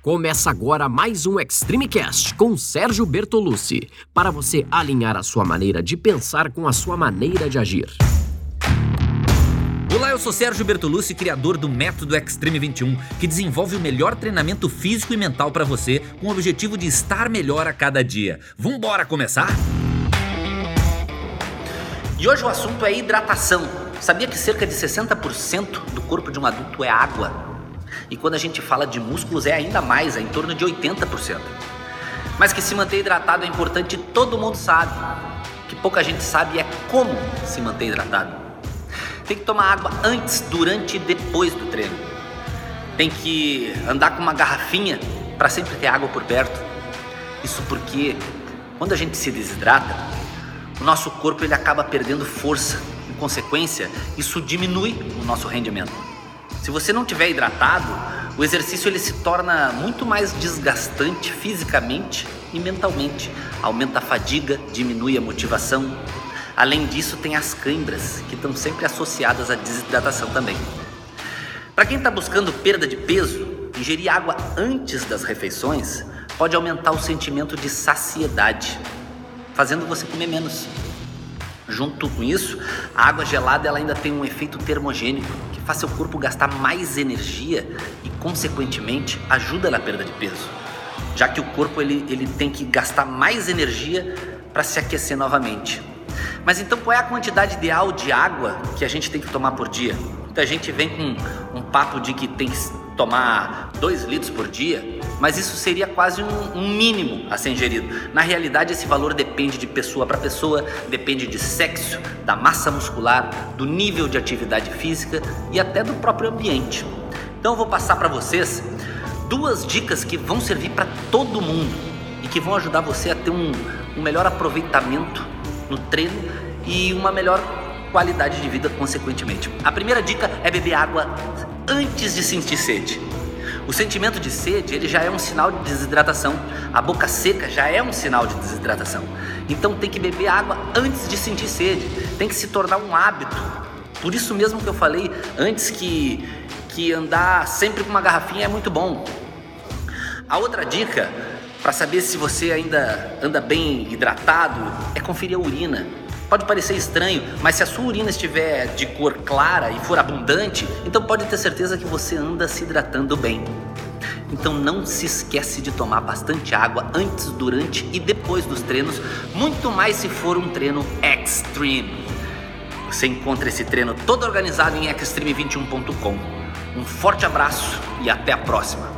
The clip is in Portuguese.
Começa agora mais um Extreme Cast com Sérgio Bertolucci, para você alinhar a sua maneira de pensar com a sua maneira de agir. Olá, eu sou Sérgio Bertolucci, criador do Método Extreme 21, que desenvolve o melhor treinamento físico e mental para você, com o objetivo de estar melhor a cada dia. Vambora começar? E hoje o assunto é hidratação. Sabia que cerca de 60% do corpo de um adulto é água? E quando a gente fala de músculos é ainda mais, é em torno de 80%. Mas que se manter hidratado é importante, todo mundo sabe. O que pouca gente sabe é como se manter hidratado. Tem que tomar água antes, durante e depois do treino. Tem que andar com uma garrafinha para sempre ter água por perto. Isso porque quando a gente se desidrata, o nosso corpo ele acaba perdendo força. Em consequência, isso diminui o nosso rendimento. Se você não tiver hidratado, o exercício ele se torna muito mais desgastante fisicamente e mentalmente. Aumenta a fadiga, diminui a motivação. Além disso, tem as câimbras, que estão sempre associadas à desidratação também. Para quem está buscando perda de peso, ingerir água antes das refeições pode aumentar o sentimento de saciedade, fazendo você comer menos. Junto com isso, a água gelada ela ainda tem um efeito termogênico que faz seu corpo gastar mais energia e, consequentemente, ajuda na perda de peso, já que o corpo ele, ele tem que gastar mais energia para se aquecer novamente. Mas então qual é a quantidade ideal de água que a gente tem que tomar por dia? Muita gente vem com um papo de que tem que tomar 2 litros por dia, mas isso seria quase um, um, mínimo a ser ingerido. Na realidade, esse valor depende de pessoa para pessoa, depende de sexo, da massa muscular, do nível de atividade física e até do próprio ambiente. Então, eu vou passar para vocês duas dicas que vão servir para todo mundo e que vão ajudar você a ter um, um melhor aproveitamento no treino e uma melhor qualidade de vida consequentemente. A primeira dica é beber água antes de sentir sede. O sentimento de sede, ele já é um sinal de desidratação. A boca seca já é um sinal de desidratação. Então tem que beber água antes de sentir sede. Tem que se tornar um hábito. Por isso mesmo que eu falei antes que que andar sempre com uma garrafinha é muito bom. A outra dica para saber se você ainda anda bem hidratado é conferir a urina. Pode parecer estranho, mas se a sua urina estiver de cor clara e for abundante, então pode ter certeza que você anda se hidratando bem. Então não se esquece de tomar bastante água antes, durante e depois dos treinos, muito mais se for um treino extreme. Você encontra esse treino todo organizado em extreme21.com. Um forte abraço e até a próxima.